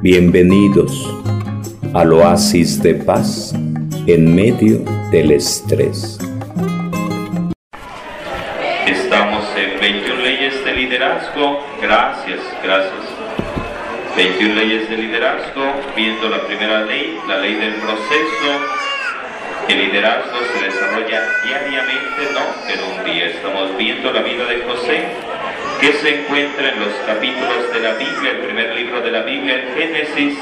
Bienvenidos al oasis de paz en medio del estrés. Estamos en 21 leyes de liderazgo. Gracias, gracias. 21 leyes de liderazgo, viendo la primera ley, la ley del proceso. El liderazgo se desarrolla diariamente, no en un día. Estamos viendo la vida de José, que se encuentra en los capítulos de la Biblia, el primer libro de la Biblia, en Génesis,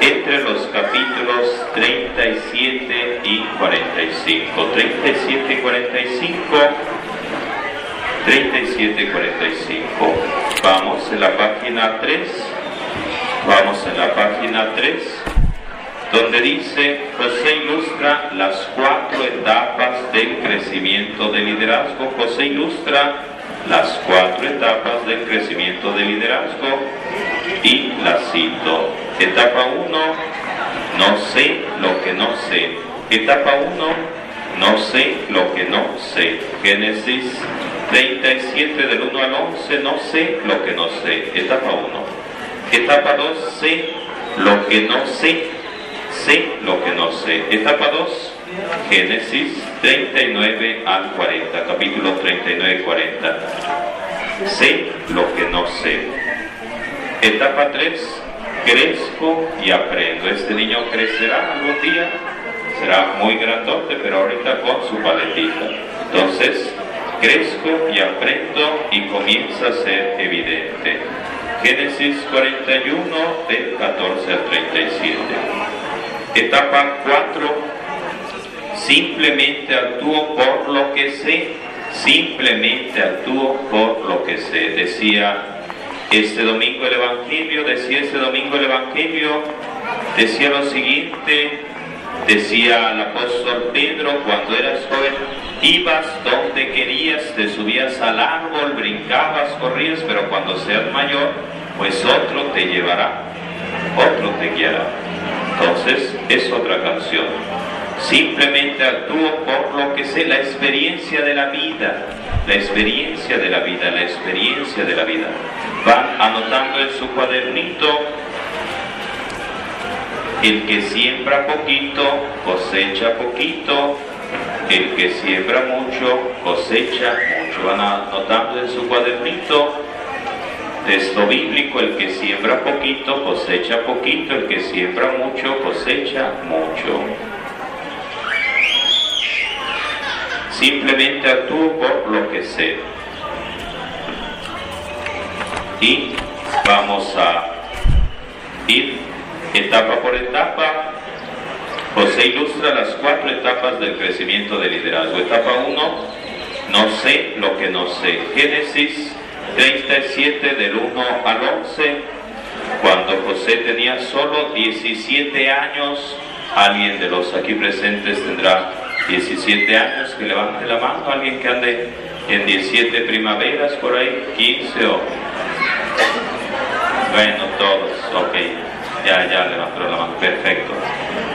entre los capítulos 37 y 45. 37 y 45. 37 y 45. Vamos en la página 3. Vamos en la página 3 donde dice, José ilustra las cuatro etapas del crecimiento del liderazgo. José ilustra las cuatro etapas del crecimiento del liderazgo y la cito. Etapa 1, no sé lo que no sé. Etapa 1, no sé lo que no sé. Génesis 37 del 1 al 11, no sé lo que no sé. Etapa 1. Etapa 2, sé lo que no sé sé lo que no sé. Etapa 2, Génesis 39 al 40, capítulo 39 y 40. Sé lo que no sé. Etapa 3, crezco y aprendo. Este niño crecerá algún día, será muy grandote, pero ahorita con su paletita. Entonces, crezco y aprendo y comienza a ser evidente. Génesis 41 del 14 al 37. Etapa 4. Simplemente actúo por lo que sé. Simplemente actúo por lo que sé. Decía este domingo el Evangelio, decía este domingo el Evangelio, decía lo siguiente, decía el apóstol Pedro, cuando eras joven, ibas donde querías, te subías al árbol, brincabas, corrías, pero cuando seas mayor, pues otro te llevará, otro te guiará. Entonces es otra canción. Simplemente actúo por lo que sé, la experiencia de la vida, la experiencia de la vida, la experiencia de la vida. Van anotando en su cuadernito, el que siembra poquito, cosecha poquito, el que siembra mucho, cosecha mucho. Van anotando en su cuadernito Texto bíblico, el que siembra poquito cosecha poquito, el que siembra mucho cosecha mucho. Simplemente actúo por lo que sé. Y vamos a ir etapa por etapa. José ilustra las cuatro etapas del crecimiento del liderazgo. Etapa 1, no sé lo que no sé. Génesis 37 del 1 al 11, cuando José tenía solo 17 años, alguien de los aquí presentes tendrá 17 años, que levante la mano, alguien que ande en 17 primaveras por ahí, 15 o... Bueno, todos, ok, ya, ya levantó la mano, perfecto.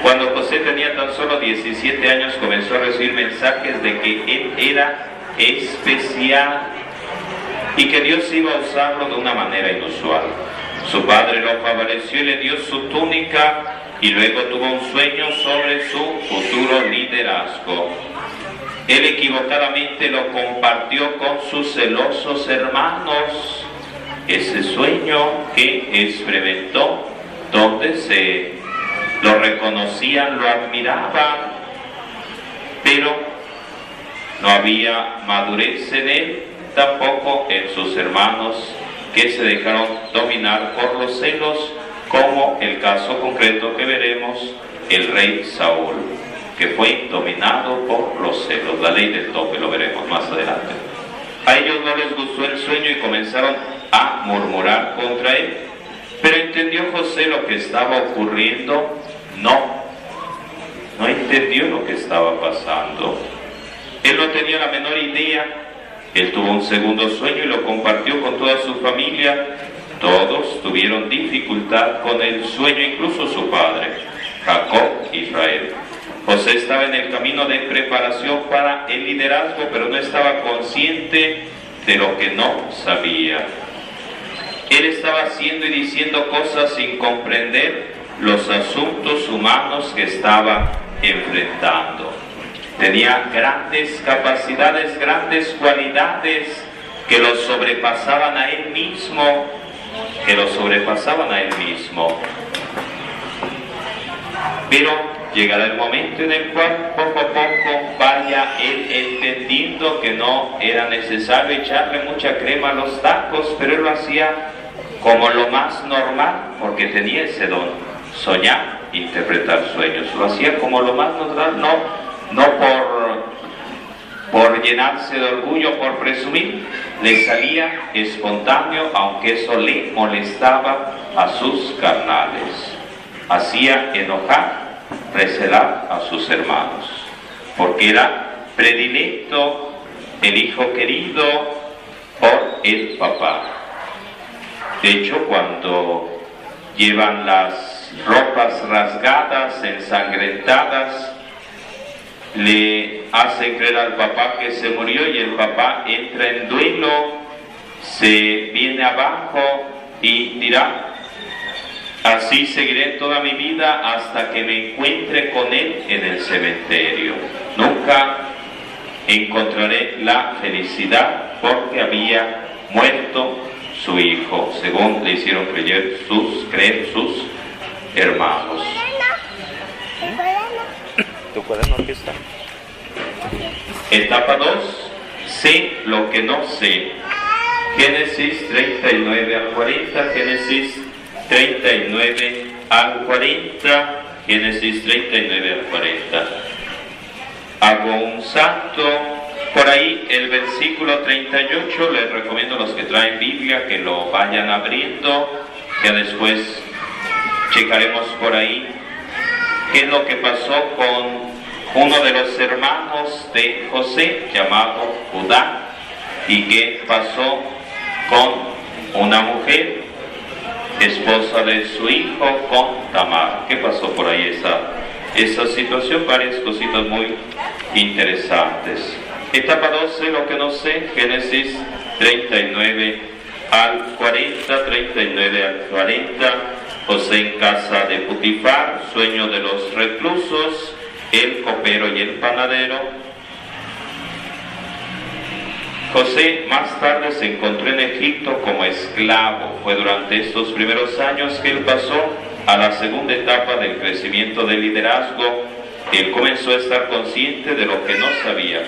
Cuando José tenía tan solo 17 años comenzó a recibir mensajes de que él era especial y que Dios iba a usarlo de una manera inusual. Su padre lo favoreció y le dio su túnica y luego tuvo un sueño sobre su futuro liderazgo. Él equivocadamente lo compartió con sus celosos hermanos. Ese sueño que experimentó, donde se lo reconocían, lo admiraban, pero no había madurez en él tampoco en sus hermanos que se dejaron dominar por los celos, como el caso concreto que veremos, el rey Saúl, que fue dominado por los celos, la ley del tope, lo veremos más adelante. A ellos no les gustó el sueño y comenzaron a murmurar contra él, pero entendió José lo que estaba ocurriendo, no, no entendió lo que estaba pasando. Él no tenía la menor idea él tuvo un segundo sueño y lo compartió con toda su familia. Todos tuvieron dificultad con el sueño, incluso su padre, Jacob Israel. José estaba en el camino de preparación para el liderazgo, pero no estaba consciente de lo que no sabía. Él estaba haciendo y diciendo cosas sin comprender los asuntos humanos que estaba enfrentando. Tenía grandes capacidades, grandes cualidades que lo sobrepasaban a él mismo, que lo sobrepasaban a él mismo. Pero llegará el momento en el cual poco a poco vaya él entendiendo que no era necesario echarle mucha crema a los tacos, pero él lo hacía como lo más normal, porque tenía ese don, soñar, interpretar sueños. Lo hacía como lo más normal, no, no por, por llenarse de orgullo, por presumir, le salía espontáneo, aunque eso le molestaba a sus carnales. Hacía enojar, recelar a sus hermanos, porque era predilecto, el hijo querido por el papá. De hecho, cuando llevan las ropas rasgadas, ensangrentadas, le hacen creer al papá que se murió y el papá entra en duelo, se viene abajo y dirá, así seguiré toda mi vida hasta que me encuentre con él en el cementerio. Nunca encontraré la felicidad porque había muerto su hijo, según le hicieron creer sus, creer sus hermanos. ¿Tu cuaderno aquí está? Etapa 2. Sé lo que no sé. Génesis 39 al 40, Génesis 39 al 40, Génesis 39 al 40. Hago un salto por ahí el versículo 38, les recomiendo a los que traen Biblia que lo vayan abriendo, que después checaremos por ahí qué es lo que pasó con uno de los hermanos de José llamado Judá y qué pasó con una mujer, esposa de su hijo, con Tamar. ¿Qué pasó por ahí esa, esa situación? Varias cositas muy interesantes. Etapa 12, lo que no sé, Génesis 39 al 40, 39 al 40, José en casa de Putifar, sueño de los reclusos, el copero y el panadero. José más tarde se encontró en Egipto como esclavo. Fue durante estos primeros años que él pasó a la segunda etapa del crecimiento del liderazgo. Él comenzó a estar consciente de lo que no sabía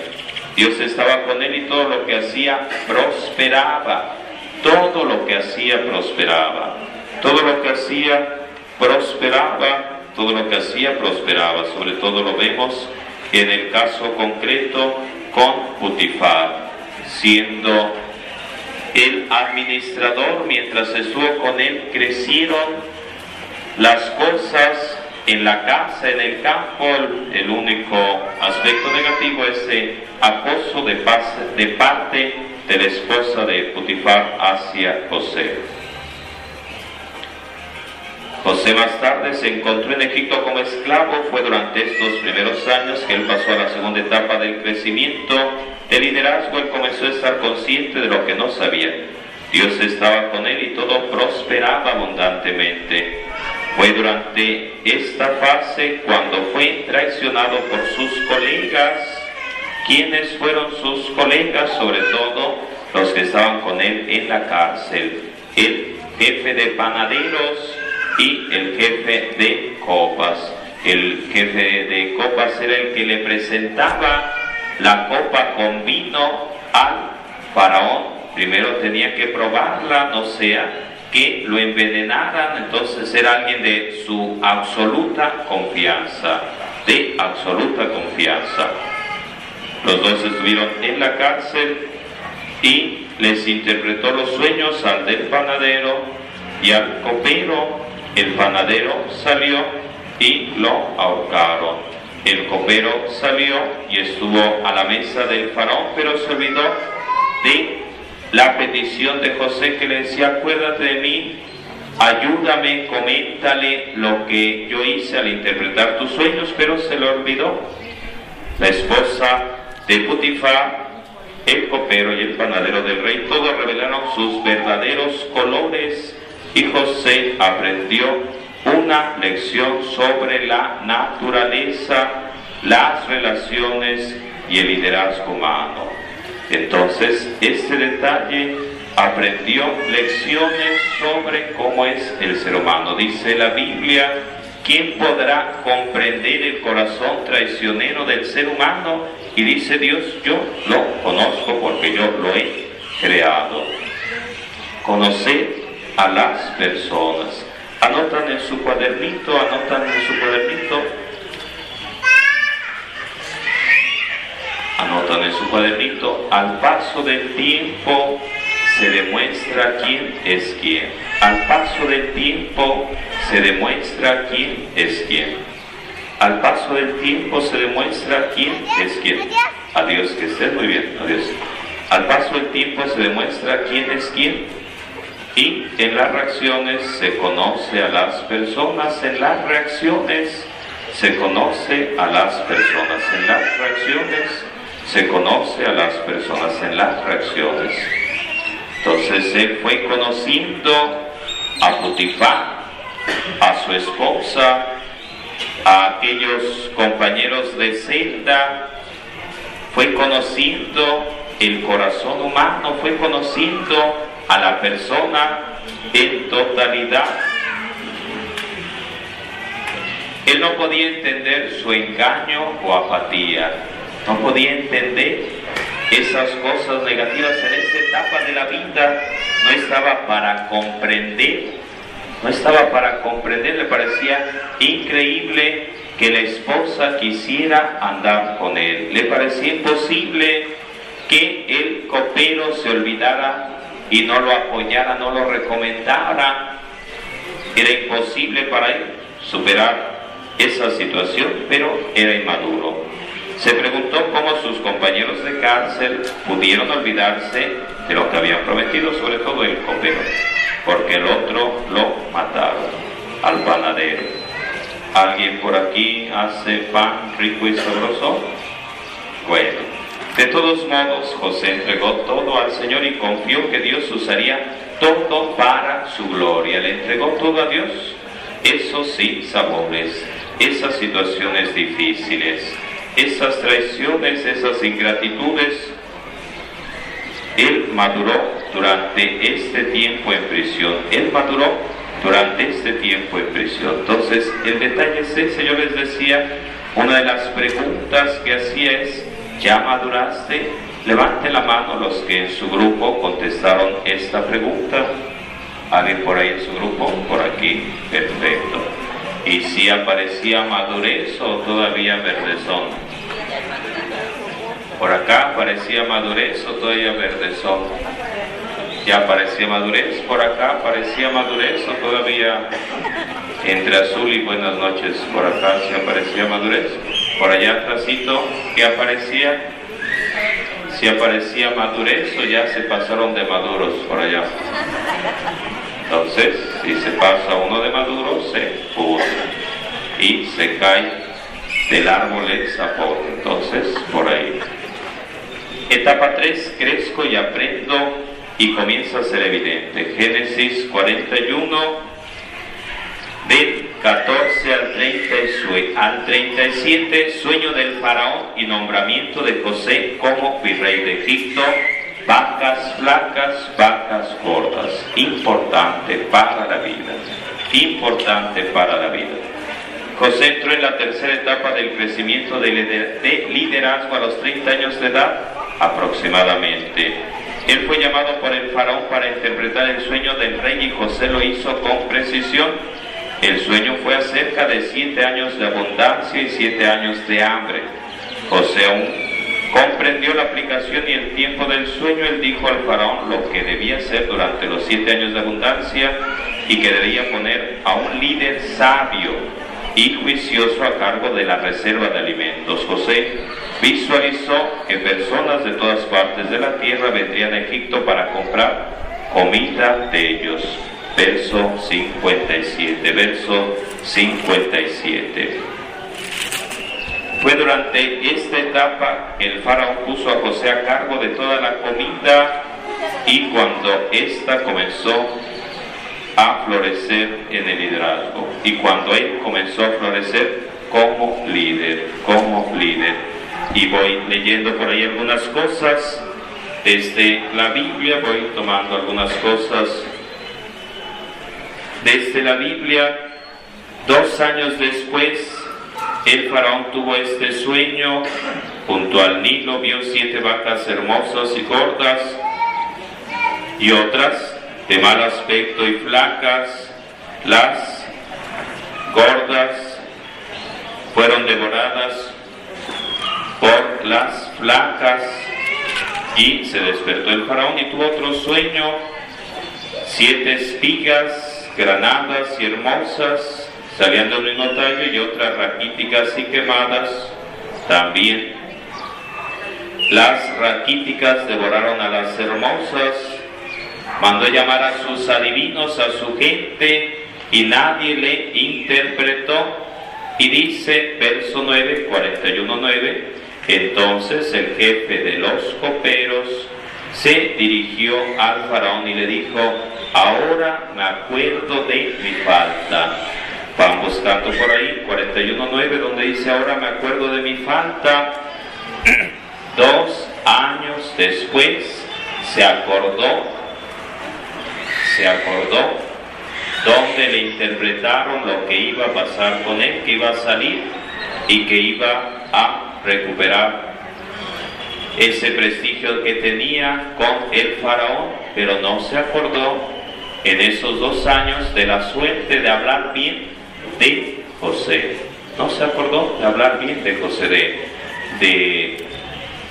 Dios estaba con él y todo lo que hacía prosperaba. Todo lo que hacía prosperaba. Todo lo que hacía prosperaba. Todo lo que hacía prosperaba. Sobre todo lo vemos en el caso concreto con Putifar, siendo el administrador mientras estuvo con él, crecieron las cosas en la casa, en el campo, el, único aspecto negativo es el acoso de, de parte de la esposa de Putifar hacia José. José más tarde se encontró en Egipto como esclavo, fue durante estos primeros años que él pasó a la segunda etapa del crecimiento, de liderazgo, él comenzó a estar consciente de lo que no sabía. Dios estaba con él y todo prosperaba abundantemente. Fue durante esta fase cuando fue traicionado por sus colegas. ¿Quiénes fueron sus colegas? Sobre todo los que estaban con él en la cárcel. El jefe de panaderos y el jefe de copas. El jefe de copas era el que le presentaba la copa con vino al faraón. Primero tenía que probarla, no sea que lo envenenaran, entonces era alguien de su absoluta confianza, de absoluta confianza. Los dos estuvieron en la cárcel y les interpretó los sueños al del panadero y al copero. El panadero salió y lo ahorcaron. El copero salió y estuvo a la mesa del faraón, pero se olvidó de la petición de José que le decía, acuérdate de mí, ayúdame, coméntale lo que yo hice al interpretar tus sueños, pero se lo olvidó. La esposa de Putifar el copero y el panadero del rey, todos revelaron sus verdaderos colores y José aprendió una lección sobre la naturaleza, las relaciones y el liderazgo humano. Entonces, este detalle aprendió lecciones sobre cómo es el ser humano. Dice la Biblia, ¿quién podrá comprender el corazón traicionero del ser humano? Y dice Dios, yo lo conozco porque yo lo he creado. Conocer a las personas. Anotan en su cuadernito, anotan en su cuadernito anotan en su cuadernito, al paso del tiempo se demuestra quién es quién. Al paso del tiempo se demuestra quién es quién. Al paso del tiempo se demuestra quién es quién. Adiós, que estés muy bien, adiós. Al paso del tiempo se demuestra quién es quién. Y en las reacciones se conoce a las personas, en las reacciones se conoce a las personas, en las reacciones se conoce a las personas en las reacciones. Entonces él fue conociendo a Putifá, a su esposa, a aquellos compañeros de celda, fue conociendo el corazón humano, fue conociendo a la persona en totalidad. Él no podía entender su engaño o apatía. No podía entender esas cosas negativas en esa etapa de la vida, no estaba para comprender, no estaba para comprender, le parecía increíble que la esposa quisiera andar con él, le parecía imposible que el copero se olvidara y no lo apoyara, no lo recomendara, era imposible para él superar esa situación, pero era inmaduro. Se preguntó cómo sus compañeros de cárcel pudieron olvidarse de lo que habían prometido, sobre todo el copero, porque el otro lo mataron, al panadero. ¿Alguien por aquí hace pan rico y sabroso? Bueno, de todos modos, José entregó todo al Señor y confió que Dios usaría todo para su gloria. Le entregó todo a Dios. Eso sí, sabores, esas situaciones difíciles, esas traiciones, esas ingratitudes, él maduró durante este tiempo en prisión. Él maduró durante este tiempo en prisión. Entonces, el detalle es ese, yo les decía, una de las preguntas que hacía es, ¿ya maduraste? Levante la mano los que en su grupo contestaron esta pregunta. ¿Alguien por ahí en su grupo? Por aquí. Perfecto. ¿Y si aparecía madurez o todavía verdezón? Por acá parecía madurez o todavía verdezón. Ya parecía madurez, por acá parecía madurez o todavía entre azul y buenas noches. Por acá sí aparecía madurez. Por allá atrásito, ¿qué aparecía? Si aparecía madurez o ya se pasaron de maduros por allá. Entonces, si se pasa uno de maduro, se pudre y se cae del árbol zapote. Entonces, por ahí. Etapa 3, crezco y aprendo y comienza a ser evidente. Génesis 41, del 14 al, 30, al 37, sueño del faraón y nombramiento de José como virrey de Egipto, vacas flacas, vacas gordas, importante para la vida, importante para la vida. José entró en la tercera etapa del crecimiento de liderazgo a los 30 años de edad aproximadamente. Él fue llamado por el faraón para interpretar el sueño del rey y José lo hizo con precisión. El sueño fue acerca de siete años de abundancia y siete años de hambre. José comprendió la aplicación y el tiempo del sueño. Él dijo al faraón lo que debía hacer durante los siete años de abundancia y que debía poner a un líder sabio y juicioso a cargo de la reserva de alimentos. José visualizó que personas de todas partes de la tierra vendrían a Egipto para comprar comida de ellos. Verso 57, verso 57. Fue durante esta etapa que el faraón puso a José a cargo de toda la comida y cuando ésta comenzó a florecer en el liderazgo y cuando él comenzó a florecer como líder, como líder. Y voy leyendo por ahí algunas cosas desde la Biblia, voy tomando algunas cosas desde la Biblia. Dos años después, el faraón tuvo este sueño. Junto al Nilo vio siete vacas hermosas y gordas y otras de mal aspecto y flacas. Las gordas fueron devoradas por las flacas y se despertó el faraón y tuvo otro sueño, siete espigas granadas y hermosas salían del mismo tallo y otras raquíticas y quemadas también. Las raquíticas devoraron a las hermosas, mandó llamar a sus adivinos, a su gente, y nadie le interpretó. Y dice, verso 9, 41, 9, entonces el jefe de los coperos se dirigió al faraón y le dijo, ahora me acuerdo de mi falta Van buscando por ahí, 41.9, donde dice, ahora me acuerdo de mi falta. Dos años después se acordó, se acordó, donde le interpretaron lo que iba a pasar con él, que iba a salir y que iba a recuperar ese prestigio que tenía con el faraón, pero no se acordó en esos dos años de la suerte de hablar bien de José. No se acordó de hablar bien de José, de,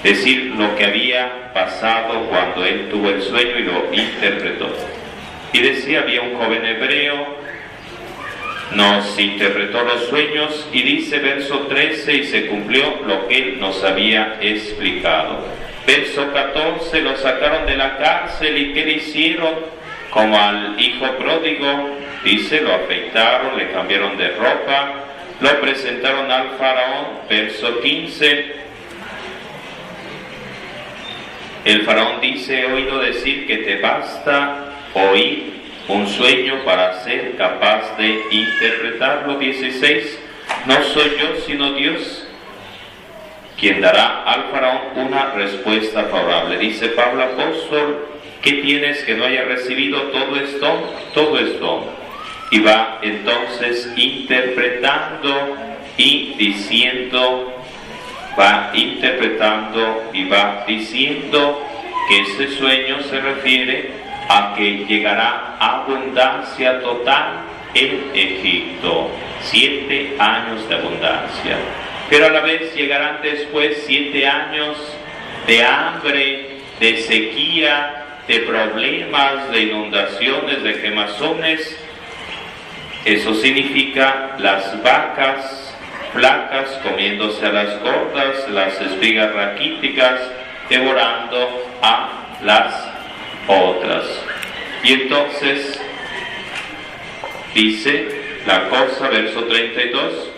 decir lo que había pasado cuando él tuvo el sueño y lo interpretó. Y decía, había un joven hebreo, nos interpretó los sueños y dice verso 13 y se cumplió lo que él nos había explicado. Verso 14, lo sacaron de la cárcel y ¿qué le hicieron? Como al hijo pródigo, Dice, lo afeitaron, le cambiaron de ropa, lo presentaron al faraón, verso 15. El faraón dice, he oído decir que te basta oír un sueño para ser capaz de interpretarlo. 16. No soy yo, sino Dios quien dará al faraón una respuesta favorable. Dice Pablo apóstol, ¿qué tienes que no haya recibido todo esto? Todo esto y va entonces interpretando y diciendo, va interpretando y va diciendo que ese sueño se refiere a que llegará abundancia total en Egipto, siete años de abundancia. Pero a la vez llegarán después siete años de hambre, de sequía, de problemas, de inundaciones, de quemazones, eso significa las vacas flacas comiéndose a las gordas, las espigas raquíticas devorando a las otras. Y entonces dice la cosa, verso 32,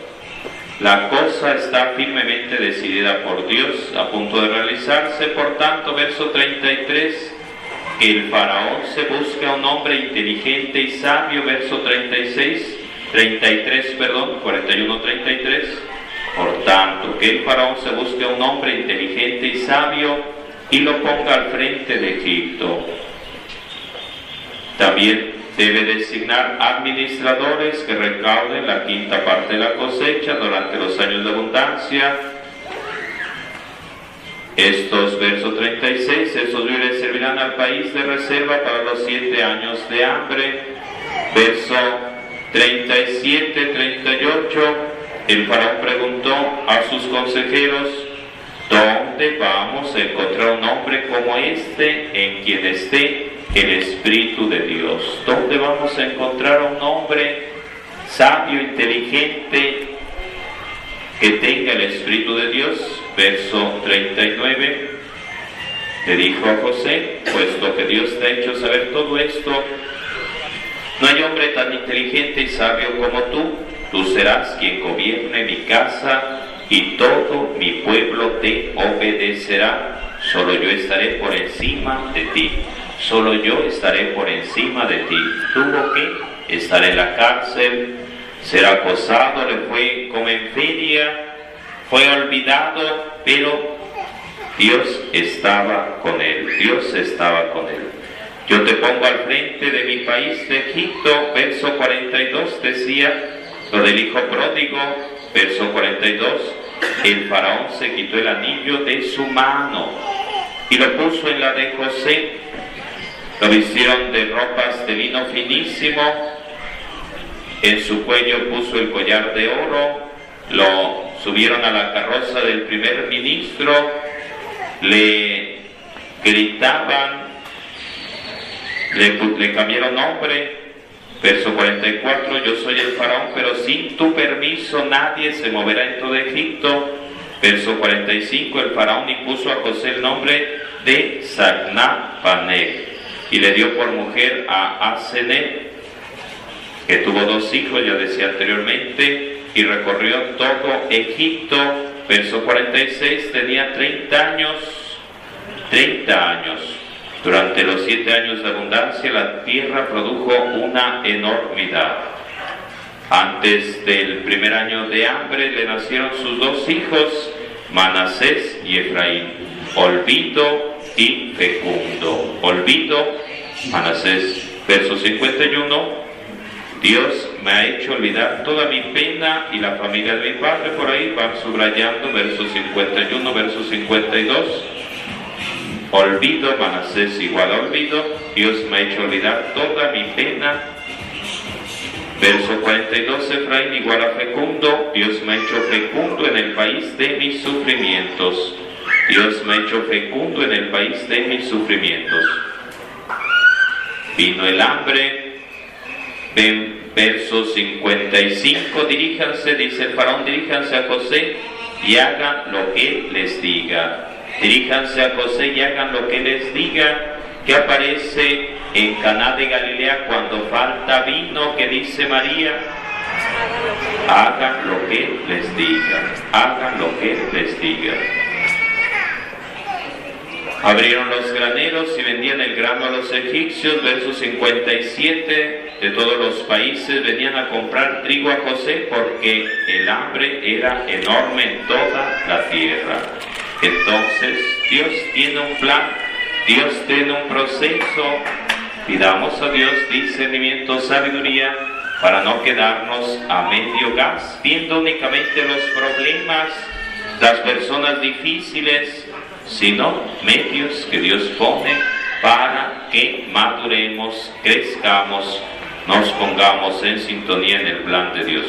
la cosa está firmemente decidida por Dios, a punto de realizarse, por tanto, verso 33, el faraón se busca un hombre inteligente y sabio, verso 36, 33, perdón, 41, 33. Por tanto, que el faraón se busque un hombre inteligente y sabio y lo ponga al frente de Egipto. También debe designar administradores que recauden la quinta parte de la cosecha durante los años de abundancia estos, verso 36, estos víveres servirán al país de reserva para los siete años de hambre. Verso 37, 38, el faraón preguntó a sus consejeros, ¿dónde vamos a encontrar un hombre como este en quien esté el Espíritu de Dios? ¿Dónde vamos a encontrar un hombre sabio, inteligente, que tenga el Espíritu de Dios? Verso 39, le dijo a José, puesto que Dios te ha hecho saber todo esto, no hay hombre tan inteligente y sabio como tú, tú serás quien gobierne mi casa y todo mi pueblo te obedecerá. Solo yo estaré por encima de ti. Solo yo estaré por encima de ti. Tuvo que estar en la cárcel, ser acosado, le fue como en feria, fue olvidado, pero Dios estaba con él. Dios estaba con él. Yo te pongo al frente de mi país de Egipto, verso 42 decía, lo del hijo pródigo, verso 42, el faraón se quitó el anillo de su mano y lo puso en la de José. Lo vistieron de ropas de lino finísimo, en su cuello puso el collar de oro, lo subieron a la carroza del primer ministro, le gritaban, le, cambiaron nombre, Verso 44, yo soy el faraón, pero sin tu permiso nadie se moverá en todo Egipto. Verso 45, el faraón impuso a José el nombre de Sagnapané y le dio por mujer a Asenet, que tuvo dos hijos, ya decía anteriormente, y recorrió todo Egipto. Verso 46, tenía 30 años, 30 años durante los siete años de abundancia la tierra produjo una enormidad. Antes del primer año de hambre le nacieron sus dos hijos, Manasés y Efraín, Olvido y Fecundo. Olvido, Manasés. Verso 51, Dios me ha hecho olvidar toda mi pena y la familia de mi padre. Por ahí van subrayando verso 51, verso 52. Olvido, Manasés igual a olvido, Dios me ha hecho olvidar toda mi pena. Verso 42, Efraín igual a fecundo, Dios me ha hecho fecundo en el país de mis sufrimientos. Dios me ha hecho fecundo en el país de mis sufrimientos. Vino el hambre, ven verso 55, diríjanse, dice el faraón, diríjanse a José y hagan lo que les diga. Diríjanse a José y hagan lo que les diga, que aparece en Caná de Galilea cuando falta vino, que dice María. Hagan lo que les diga, hagan lo que les diga. Abrieron los graneros y vendían el grano a los egipcios, verso 57, de todos los países venían a comprar trigo a José porque el hambre era enorme en toda la tierra. Entonces, Dios tiene un plan, Dios tiene un proceso. Pidamos a Dios discernimiento, sabiduría, para no quedarnos a medio gas, viendo únicamente los problemas, las personas difíciles, sino medios que Dios pone para que maduremos, crezcamos, nos pongamos en sintonía en el plan de Dios.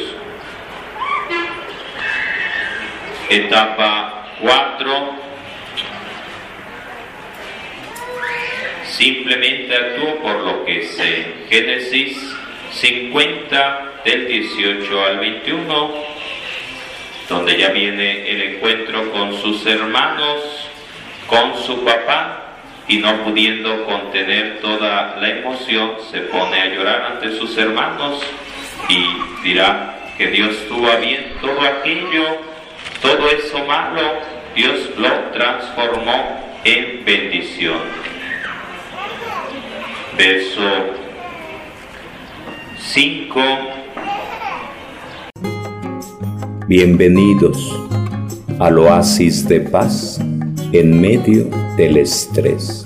Etapa 4. Simplemente actúo por lo que sé. Génesis 50 del 18 al 21, donde ya viene el encuentro con sus hermanos, con su papá, y no pudiendo contener toda la emoción, se pone a llorar ante sus hermanos y dirá que Dios tuvo bien todo aquello todo eso malo, Dios lo transformó en bendición. Verso 5. Bienvenidos al oasis de paz en medio del estrés.